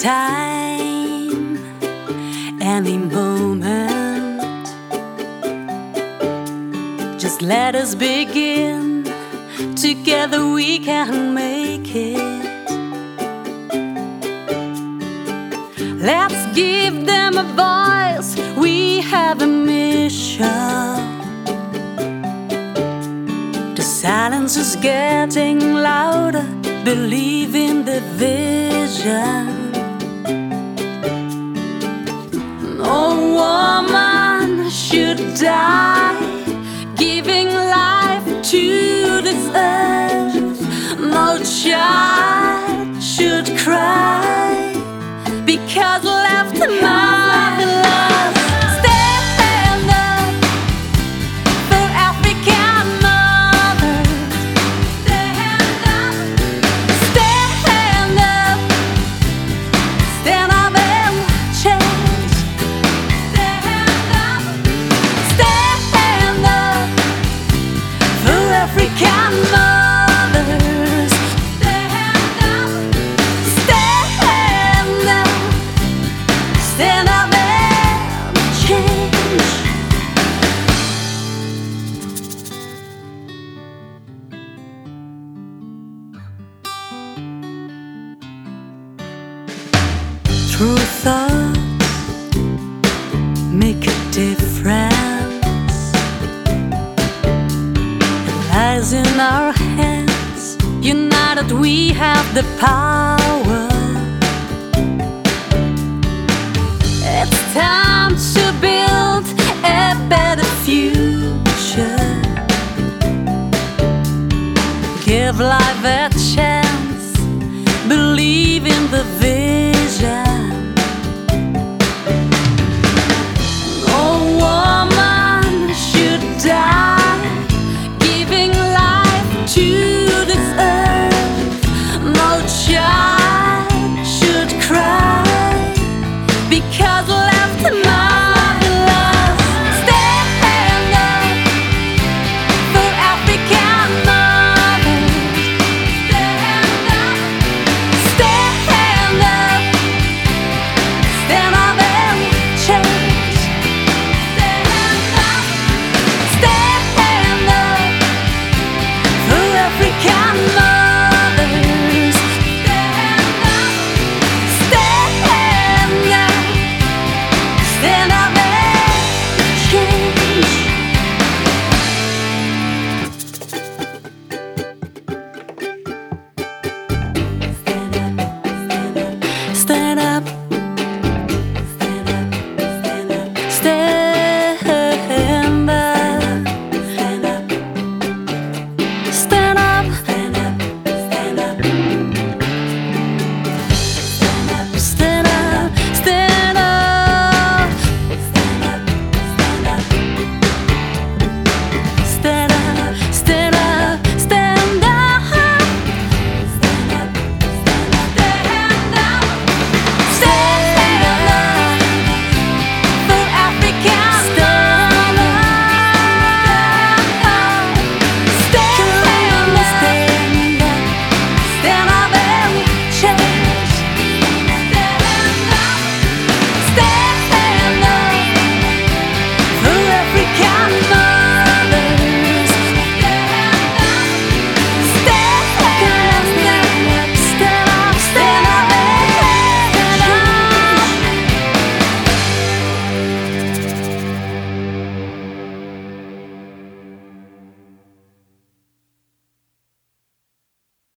time, any moment. Just let us begin. Together we can make it. Let's give them a voice. We have a mission. The silence is getting louder. Believe in the vision. Die, giving life to this earth. No True thoughts make a difference. It lies in our hands. United, we have the power. It's time to build a better future. Give life a chance. Believe in the vision.